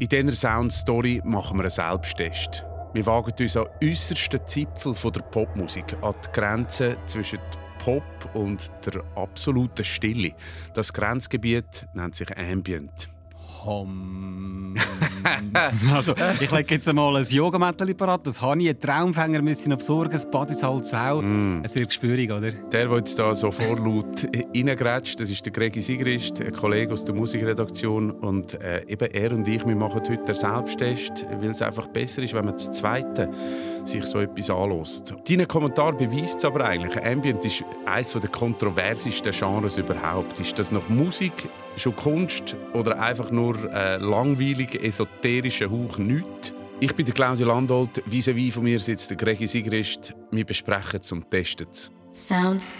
In dieser Sound-Story machen wir einen Selbsttest. Wir wagen uns an äußersten Zipfel der Popmusik, an die Grenze zwischen Pop und der absoluten Stille. Das Grenzgebiet nennt sich Ambient. Hom. also, ich lege jetzt einmal ein Yogamattel parat. Das habe ich. Einen Traumfänger müssen besorgen. Das Bad ist halt sau. Mm. Es wird gespürig, oder? Der, der jetzt da so vorlaut reingrätscht, das ist der Gregi Sigrist, ein Kollege aus der Musikredaktion. Und äh, eben er und ich, wir machen heute den Selbsttest, weil es einfach besser ist, wenn man das Zweite sich so etwas anlässt. Dein Kommentar beweist es aber eigentlich. Ambient ist eines der kontroversesten Genres überhaupt. Ist das noch Musik, schon Kunst oder einfach nur äh, langweilig, esoterischer Hauch nichts? Ich bin der Claudio Landolt, vis-à-vis von mir sitzt der Gregi Sigrist. Wir besprechen es und testen es. Sounds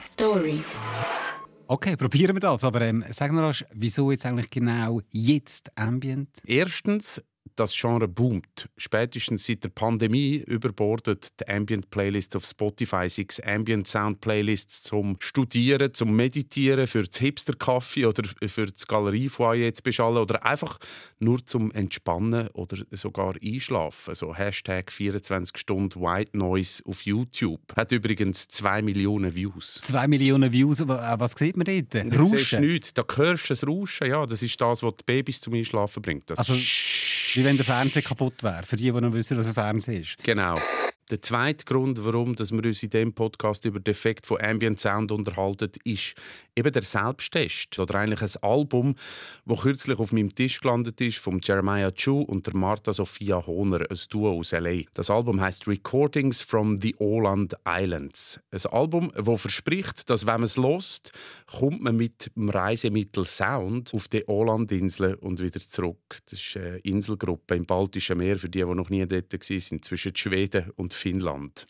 Story. Okay, probieren wir das. Aber ähm, sag mir, wieso jetzt eigentlich genau jetzt Ambient? Erstens, das Genre boomt. Spätestens seit der Pandemie überbordet die Ambient Playlist auf Spotify sechs Ambient Sound Playlists zum Studieren, zum Meditieren, für das Hipster Kaffee oder für das Galeriefoyer zu beschallen oder einfach nur zum Entspannen oder sogar Einschlafen. So Hashtag 24 Stunden White Noise auf YouTube. Hat übrigens zwei Millionen Views. Zwei Millionen Views, was sieht man dort? Rauschen? Du nichts. Da hörst du das Rauschen. Ja, das ist das, was die Babys zum Einschlafen bringt. Das also, wie wenn der Fernseher kaputt wäre, für die, die noch wissen, was ein Fernseher ist. Genau. Der zweite Grund, warum dass wir uns in diesem Podcast über den Effekt von Ambient Sound unterhalten, ist eben der Selbsttest. Oder eigentlich ein Album, das kürzlich auf meinem Tisch gelandet ist, von Jeremiah Chu und der Martha Sophia Hohner, ein Duo aus L.A. Das Album heißt Recordings from the Åland Islands. Ein Album, das verspricht, dass wenn man es lost, kommt man mit dem Reisemittel Sound auf die Ålandinseln und wieder zurück. Das ist eine Inselgruppe im Baltischen Meer, für die, die noch nie dort waren, zwischen Schweden und Finnland.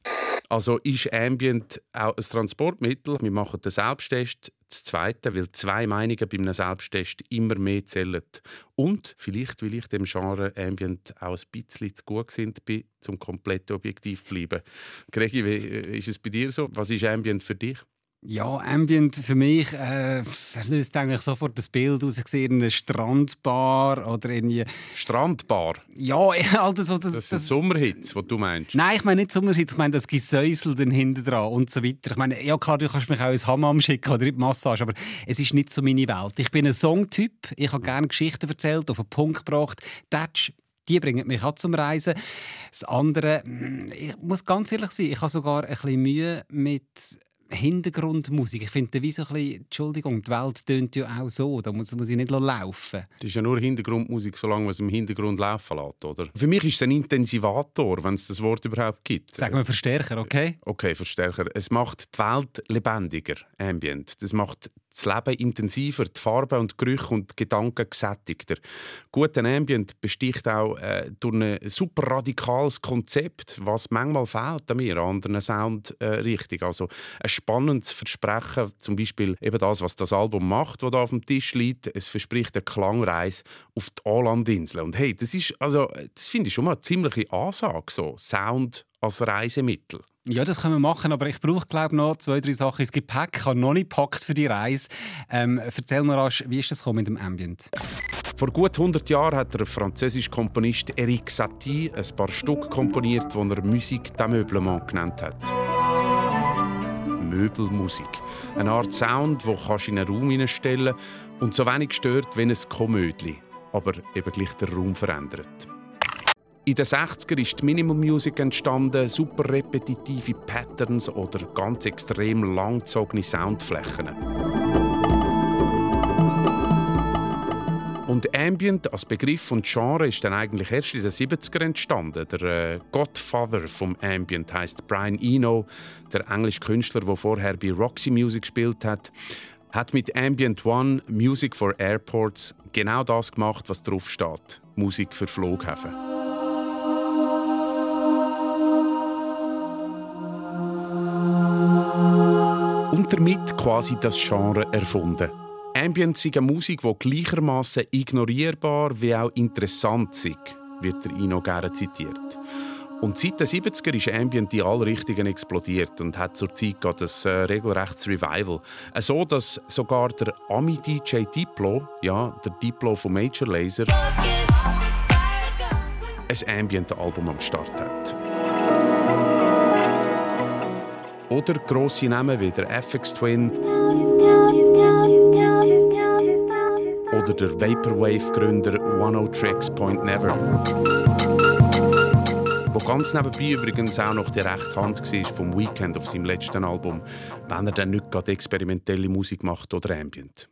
Also ist Ambient auch ein Transportmittel. Wir machen den Selbsttest. Das Zweite, weil zwei Meinungen bei einem Selbsttest immer mehr zählen. Und vielleicht, weil ich dem Genre Ambient auch ein bisschen zu gut sind, bin, zum komplett objektiv zu bleiben. Gregi, äh, ist es bei dir so? Was ist Ambient für dich? Ja, Ambient für mich äh, löst eigentlich sofort das Bild aus. Ich sehe eine Strandbar oder irgendwie... Strandbar? Ja, also so... Das, das, das Sommerhits, was du meinst? Nein, ich meine nicht Sommerhits, ich meine das Gesäusel dann hinten dran und so weiter. Ich meine, ja klar, du kannst mich auch ins Hammam schicken oder in die Massage, aber es ist nicht so meine Welt. Ich bin ein Songtyp, ich habe gerne Geschichten erzählt, auf den Punkt gebracht. Touch die bringen mich auch zum Reisen. Das andere, hm, ich muss ganz ehrlich sein, ich habe sogar ein bisschen Mühe mit Hintergrundmusik. Ich finde, wie so ein bisschen, Entschuldigung, die Welt tönt ja auch so. Da muss, muss ich nicht laufen. Das ist ja nur Hintergrundmusik, solange man es im Hintergrund laufen lässt, oder? Für mich ist es ein Intensivator, wenn es das Wort überhaupt gibt. Sagen wir Verstärker, okay? Okay, Verstärker. Es macht die Welt lebendiger, Ambient. Das macht das Leben intensiver, die Farben und Gerüche und Gedanken gesättigter. Guter Ambient besticht auch äh, durch ein super radikales Konzept, was manchmal fehlt an mir, an anderen Soundrichtungen. Äh, also ein spannendes Versprechen, zum Beispiel eben das, was das Album macht, das da auf dem Tisch liegt. Es verspricht eine Klangreise auf die Ålandinsel. Und hey, das ist, also, das finde ich schon mal eine ziemliche Ansage, so Sound als Reisemittel. Ja, das können wir machen, aber ich brauche glaube noch zwei, drei Sachen. Das Gepäck ich habe noch nicht gepackt für die Reise. Ähm, erzähl mir rasch, wie ist das mit dem Ambient? Vor gut 100 Jahren hat der französische Komponist Eric Satie ein paar Stücke komponiert, die er Musik d'Ameublement genannt hat. Möbelmusik. Eine Art Sound, den du in einen Raum hineinstellen und so wenig stört wie ein Komödli, aber eben gleich den Raum verändert. In den 60er ist die Minimum Music entstanden, super repetitive Patterns oder ganz extrem langgezogene Soundflächen. Und Ambient als Begriff und Genre ist dann eigentlich erst in den 70er entstanden. Der äh, Godfather vom Ambient heißt Brian Eno, der englische Künstler, der vorher bei Roxy Music gespielt hat, hat mit Ambient One Music for Airports genau das gemacht, was drauf steht: Musik für Flughäfen. Damit quasi das Genre erfunden. Ambient ist eine Musik, die gleichermaßen ignorierbar wie auch interessant ist, wird der Ino gerne zitiert. Und seit den 70er ist Ambient in alle Richtungen explodiert und hat zur Zeit gerade ein äh, regelrechtes Revival. Äh, so, dass sogar der Ami-DJ Diplo, ja, der Diplo von Major Laser, ein Ambient-Album am Start hat. Oder grosse Namen wie der FX Twin oder der Vaporwave-Gründer One O Tracks Point Never wo ganz nebenbei übrigens auch noch die rechte Hand war vom Weekend auf seinem letzten Album, wenn er dann nicht gerade experimentelle Musik macht oder Ambient.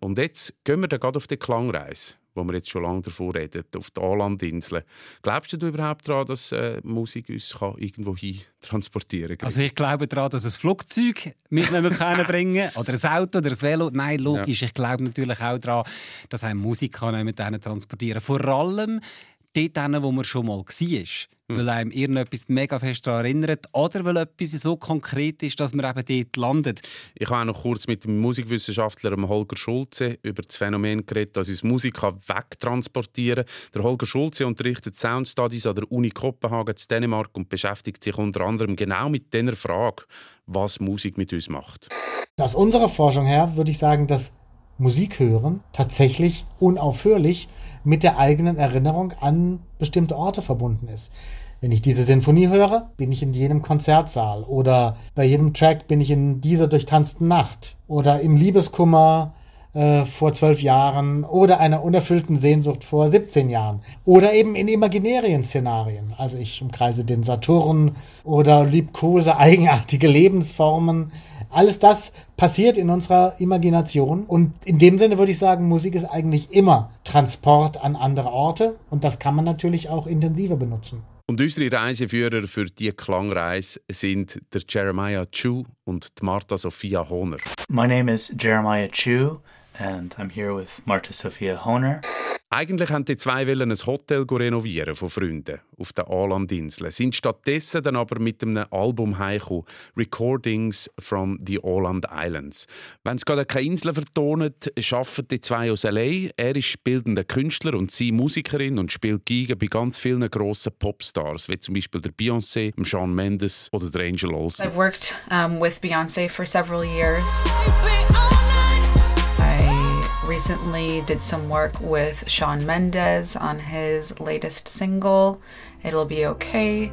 Und jetzt gehen wir dann gerade auf die Klangreise, wo wir jetzt schon lange davor reden, auf die Anlandinseln. Glaubst du überhaupt daran, dass äh, Musik uns kann irgendwo hin transportieren kann? Also ich glaube daran, dass ein Flugzeug mit bringen oder ein Auto oder ein Velo. Nein, logisch. Ja. Ich glaube natürlich auch daran, dass ein Musik kann mit denen transportieren. Vor allem dort wo man schon mal war. Mhm. Weil einem irgendetwas mega fest daran erinnert oder weil etwas so konkret ist, dass man eben dort landet. Ich habe auch noch kurz mit dem Musikwissenschaftler Holger Schulze über das Phänomen geredet, dass uns Musik wegtransportieren kann. Der Holger Schulze unterrichtet Sound Studies an der Uni Kopenhagen in Dänemark und beschäftigt sich unter anderem genau mit dieser Frage, was Musik mit uns macht. Aus unserer Forschung her würde ich sagen, dass Musik hören tatsächlich unaufhörlich mit der eigenen Erinnerung an bestimmte Orte verbunden ist. Wenn ich diese Sinfonie höre, bin ich in jenem Konzertsaal. Oder bei jedem Track bin ich in dieser durchtanzten Nacht. Oder im Liebeskummer äh, vor zwölf Jahren. Oder einer unerfüllten Sehnsucht vor 17 Jahren. Oder eben in imaginären Szenarien. Also ich umkreise den Saturn oder liebkose eigenartige Lebensformen alles das passiert in unserer Imagination. Und in dem Sinne würde ich sagen, Musik ist eigentlich immer Transport an andere Orte. Und das kann man natürlich auch intensiver benutzen. Und unsere Reiseführer für diese Klangreise sind der Jeremiah Chu und die Marta Sophia Honer. My name is Jeremiah Chu and I'm here with Marta Sophia Honer. Eigentlich haben die zwei ein Hotel renovieren von Freunden auf den Ålandinseln, sind stattdessen dann aber mit einem Album heimgekommen, Recordings from the Åland Islands. Wenn es gerade keine Insel vertonen, arbeiten die zwei aus L.A. Er ist bildender Künstler und sie Musikerin und spielt Giga bei ganz vielen grossen Popstars, wie zum Beispiel der Beyoncé, Shawn Mendes oder der Angel Olsen. I've worked um, with Beyoncé for several years. Recently did some work with Sean Mendez on his latest single, It'll Be Okay.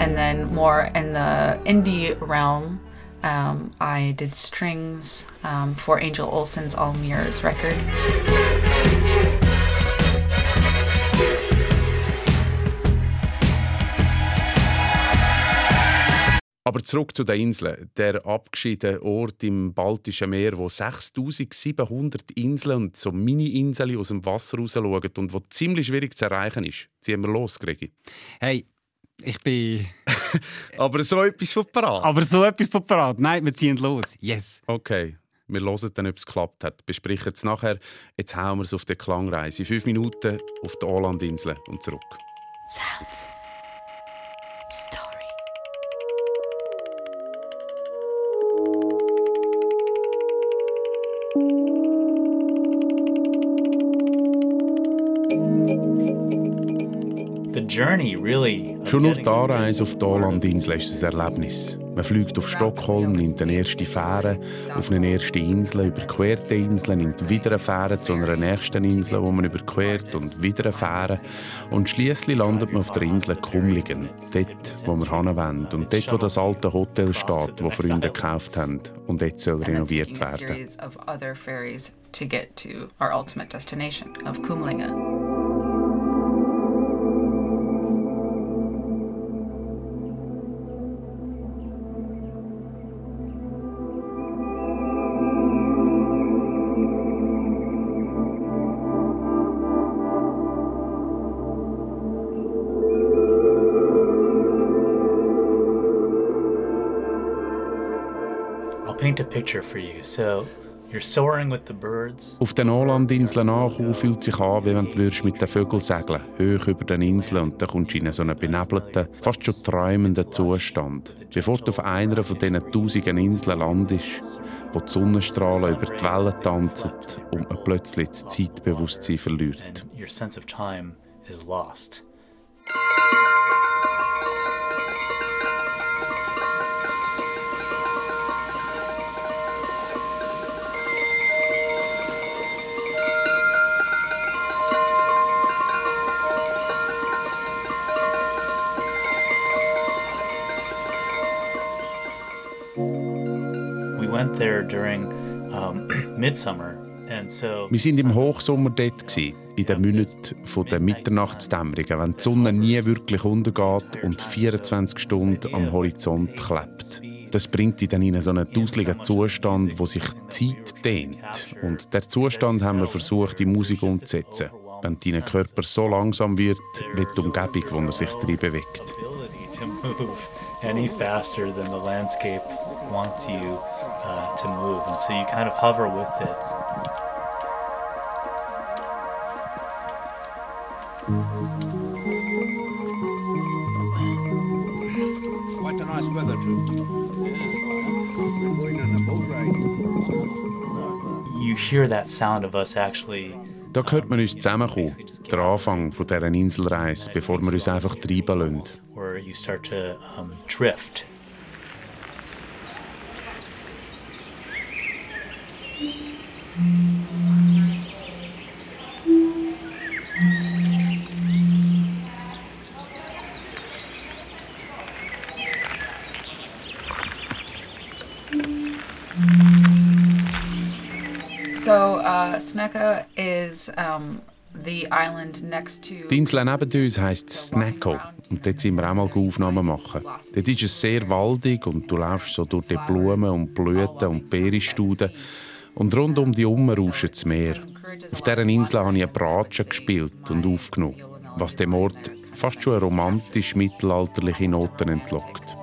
And then more in the indie realm, um, I did strings um, for Angel Olsen's All Mirrors record. Aber zurück zu den Inseln. Der abgeschiedene Ort im Baltischen Meer, wo 6700 Inseln und so Mini-Inseln aus dem Wasser rausschauen und wo ziemlich schwierig zu erreichen ist. Ziehen wir los, Gregi. Hey, ich bin... Aber so etwas von parat. Aber so etwas von parat. Nein, wir ziehen los. Yes. Okay. Wir hören dann, ob es geklappt hat. Besprechen es nachher. Jetzt hauen wir es auf die Klangreise. Fünf Minuten auf die Ålandinseln und zurück. Sounds. Schon nur die Anreise auf die Ålandinsel ist ein Erlebnis. Man fliegt auf Stockholm, nimmt eine erste Fähre auf eine erste Insel, überquert die Insel, nimmt wieder eine Fähre zu einer nächsten Insel, wo man überquert und wieder eine Fähre. Und schließlich landet man auf der Insel Kumlingen, dort, wo wir hinwollen und dort, wo das alte Hotel steht, das Freunde gekauft haben und jetzt soll renoviert werden. Paint a picture for you. So You're soaring with the birds. Auf den Ålandinseln ankommen fühlt sich an, wie wenn du mit den Vögeln segeln hoch über den Inseln und dann kommst du in so einen benebelten, fast schon träumenden Zustand. Bevor du auf einer von diesen tausenden Inseln landest wo die Sonnenstrahlen über die Wellen tanzen und man plötzlich das Zeitbewusstsein verliert. and your sense of time is lost. Wir sind im Hochsommer dort, gewesen, in den Monaten von der Mitternachtsdämmerung, wenn die Sonne nie wirklich untergeht und 24 Stunden am Horizont klebt. Das bringt dich dann in so einen duseligen Zustand, wo sich die Zeit dehnt. Und der Zustand haben wir versucht, in Musik umzusetzen. Wenn dein Körper so langsam wird, wie die Umgebung, wo er sich drin bewegt. any faster than the landscape wants you uh, to move, and so you kind of hover with it. Quite a nice weather too. We're going on a boat ride. You hear that sound of us actually Da hört man uns zusammenkommen, der Anfang von dieser Inselreise, bevor wir uns einfach treiben lassen. where you start to um, drift. Die Insel neben uns heisst Snacko und dort sind wir auch mal Aufnahmen machen. Dort ist es sehr waldig und du läufst so durch die Blumen und Blüten und Beerenstuden und rund um die herum rauscht das Meer. Auf dieser Insel habe ich eine Bratsche gespielt und aufgenommen, was dem Ort fast schon eine romantisch mittelalterliche Noten entlockt.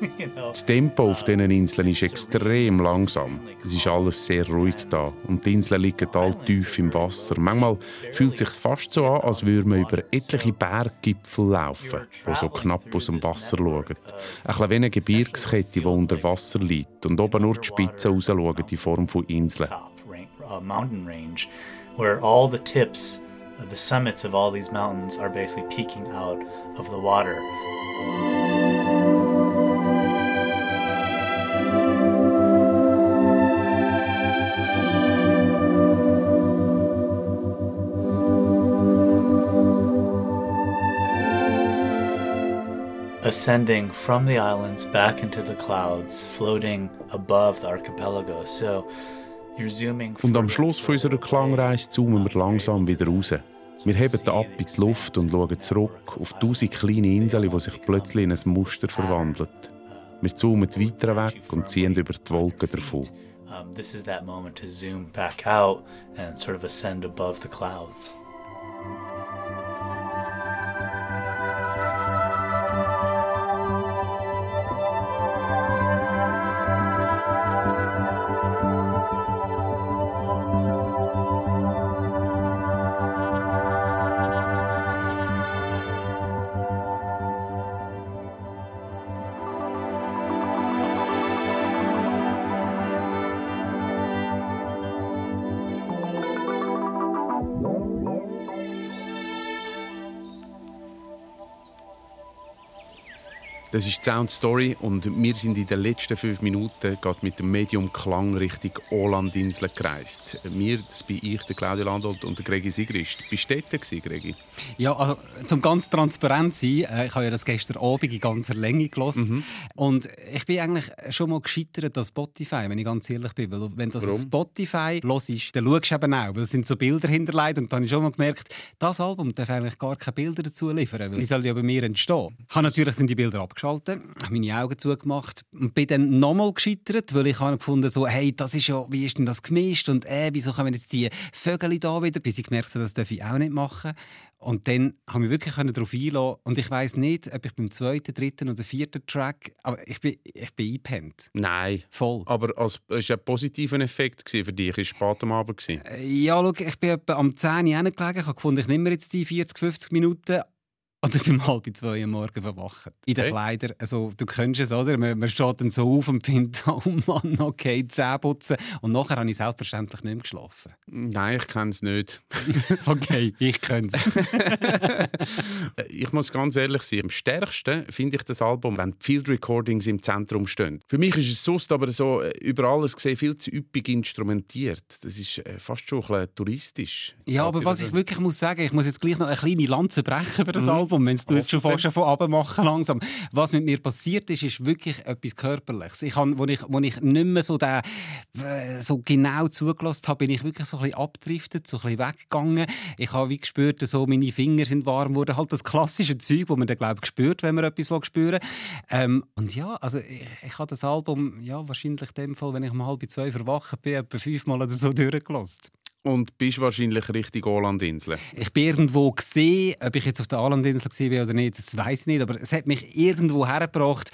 Das Tempo auf diesen Inseln ist extrem langsam. Es ist alles sehr ruhig da und die Inseln liegen all tief im Wasser. Manchmal fühlt es sich fast so an, als würde man über etliche Berggipfel laufen, die so knapp aus dem Wasser schauen. Ein bisschen wie eine Gebirgskette, die unter Wasser liegt und oben nur die Spitzen rausschauen in Form von Inseln. uh, mountain range where all the tips, uh, the summits of all these mountains are basically peeking out of the water. Ascending from the islands back into the clouds, floating above the archipelago. So you're zooming. Und am Schluss von unserer Klangreise zoomen wir langsam wieder raus. Wir heben ab in die Luft und schauen zurück auf tausend kleine Inseln, die sich plötzlich in ein Muster verwandeln. Wir zoomen weiter weg und ziehen über die Wolken davon. Um, this is that moment to zoom back out and sort of ascend above the clouds. Das ist die Sound Story und wir sind in den letzten fünf Minuten gerade mit dem Medium Klang Richtung Ålandinsel gereist. Wir, das bin ich, der Claudio Landolt und der Gregi Sigrist. Bist du dort, Gregi? Ja, also zum ganz transparent sein, äh, ich habe ja das gestern Abend in ganzer Länge gelost und ich bin eigentlich schon mal gescheitert an Spotify, wenn ich ganz ehrlich bin, weil wenn du das auf Warum? Spotify hörst, dann schaust du eben auch, weil es sind so Bilder hinterlegt und dann habe ich schon mal gemerkt, das Album darf eigentlich gar keine Bilder dazu liefern, weil die sollen ja bei mir entstehen. Ich habe natürlich dann die Bilder abgeschaltet abgeschaltet, habe meine Augen zugemacht und bin dann nochmal gescheitert, weil ich habe gefunden so, hey, das ist ja, wie ist denn das gemischt und äh, wieso kommen jetzt die Vögel da wieder, bis ich gemerkt habe, das darf ich auch nicht machen. Und dann habe ich wirklich darauf einlassen und ich weiß nicht, ob ich beim zweiten, dritten oder vierten Track, aber ich bin, ich bin eingepennt. Nein. Voll. Aber es war ein positiver Effekt für dich. Es war spät am Abend. Äh, Ja, schau, ich bin etwa am 10 Uhr hingelegen. Ich habe gefunden, ich nehme jetzt die 40, 50 Minuten. Und ich bin um halb zwei am Morgen verwacht. In den Okay. Kleidern. Also, du kennst es, oder? Man, man steht dann so auf und findet, oh Mann, okay, Zähne putzen. Und nachher habe ich selbstverständlich nicht mehr geschlafen. Nein, ich kenne es nicht. Okay, ich könnte es. Ich muss ganz ehrlich sein, am stärksten finde ich das Album, wenn Field Recordings im Zentrum stehen. Für mich ist es sonst aber so, äh, über alles gesehen, viel zu üppig instrumentiert. Das ist äh, fast schon ein bisschen touristisch. Ja, aber was ich wirklich muss sagen, ich muss jetzt gleich noch eine kleine Lanze brechen über das Album, wenn du jetzt schon fast von runter machen langsam. Was mit mir passiert ist, ist wirklich etwas Körperliches. Ich habe, wo ich, wo ich nicht mehr so, den, äh, so genau zugelassen habe, bin ich wirklich so ein bisschen abgedriftet, so ein bisschen weggegangen. Ich habe wie gespürt, so meine Finger sind warm geworden. Halt das klassische Zeug, das man dann, glaube ich, spürt, wenn man etwas spüren. Ähm, und ja, also ich, ich habe das Album, ja, wahrscheinlich in dem Fall, wenn ich um halb zwei verwacht bin, etwa fünfmal oder so durchgelassen. Und bist wahrscheinlich richtig Olandinseln. Ich bin irgendwo gesehen, ob ich jetzt auf der Alandinsel war oder nicht, das weiß ich nicht, aber es hat mich irgendwo hergebracht.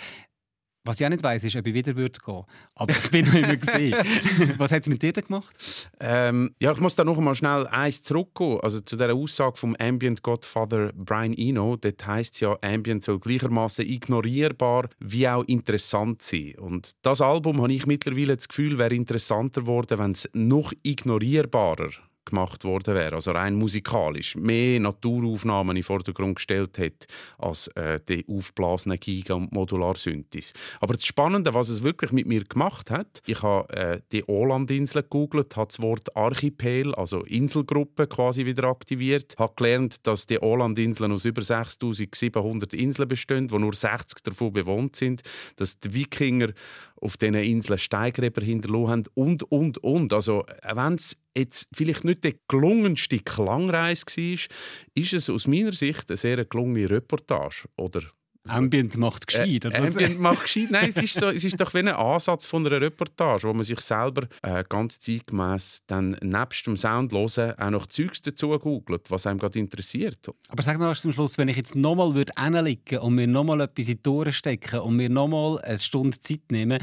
Was ich auch nicht weiß, ist, ob ich wieder würde gehen. Aber ich bin noch immer gesehen. Was hat es mit dir denn gemacht? Ähm, ja, ich muss da noch mal schnell eins zurückgehen. Also zu der Aussage vom Ambient Godfather Brian Eno. Dort heisst es ja, Ambient soll gleichermaßen ignorierbar wie auch interessant sein. Und das Album habe ich mittlerweile das Gefühl, wäre interessanter geworden, wenn es noch ignorierbarer gemacht worden wäre, also rein musikalisch, mehr Naturaufnahmen in den Vordergrund gestellt hätte als äh, die aufblasenen Giga- und Modularsynthes. Aber das Spannende, was es wirklich mit mir gemacht hat, ich habe äh, die Ålandinseln gegoogelt, habe das Wort Archipel, also Inselgruppe, quasi wieder aktiviert, habe gelernt, dass die Ålandinseln aus über 6700 Inseln bestehen, wo nur 60 davon bewohnt sind, dass die Wikinger auf diesen Inseln Steigräber hinterlassen haben und, und, und. Also, wenn es jetzt vielleicht nicht die gelungenste Klangreise war, ist es aus meiner Sicht eine sehr gelungene Reportage. Oder Ambient macht gescheit. oder was? Äh, Ambient macht gescheit. Nein, es ist, so, es ist doch wie ein Ansatz von einer Reportage, wo man sich selber äh, ganz zeitgemäß dann nebst dem Sound hören auch noch Zeugs dazu googelt, was einem gerade interessiert. Aber sag noch zum Schluss, wenn ich jetzt nochmal hinlegen und mir nochmal etwas in die Ohren stecken und mir nochmal eine Stunde Zeit nehmen,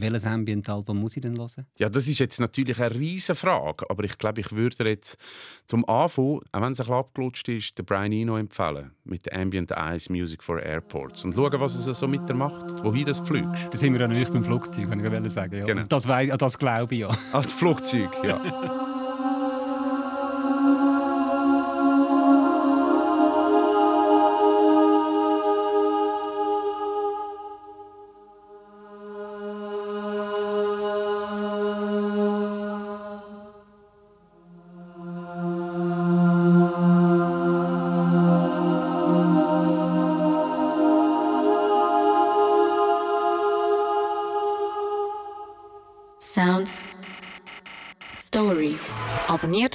welches Ambient-Album muss ich denn hören? Ja, das ist jetzt natürlich eine riesige Frage, aber ich glaube, ich würde jetzt zum Anfang, auch wenn es ein bisschen abgelutscht ist, den Brian Eno empfehlen mit der Ambient Eyes Music for Airports und schauen, was es so mit dir macht, wohin das fliegst. Da sind wir ja nicht beim Flugzeug, kann ich sagen. Ja. Genau. Das, das glaube ich ja. Als Flugzeug, ja.